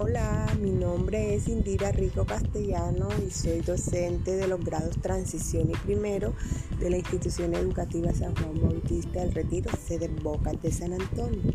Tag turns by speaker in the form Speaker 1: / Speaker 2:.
Speaker 1: Hola, mi nombre es Indira Rico Castellano y soy docente de los grados Transición y Primero de la institución educativa San Juan Bautista del Retiro, sede Bocas de San Antonio.